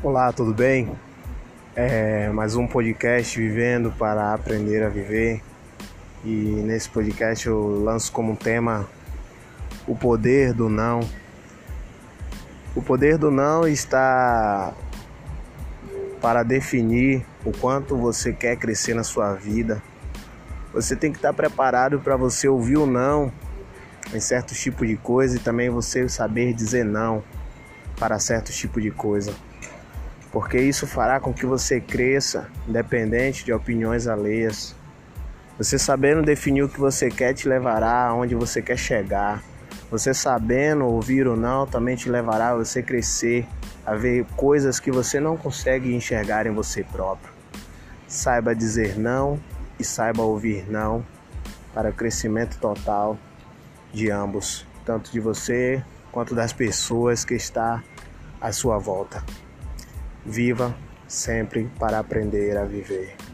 Olá, tudo bem? É mais um podcast Vivendo para Aprender a Viver. E nesse podcast eu lanço como tema o poder do não. O poder do não está para definir o quanto você quer crescer na sua vida. Você tem que estar preparado para você ouvir o não em certos tipos de coisa e também você saber dizer não para certos tipos de coisa porque isso fará com que você cresça, independente de opiniões alheias. Você sabendo definir o que você quer te levará aonde você quer chegar. Você sabendo ouvir ou não também te levará a você crescer, a ver coisas que você não consegue enxergar em você próprio. Saiba dizer não e saiba ouvir não para o crescimento total de ambos, tanto de você quanto das pessoas que está à sua volta. Viva sempre para aprender a viver.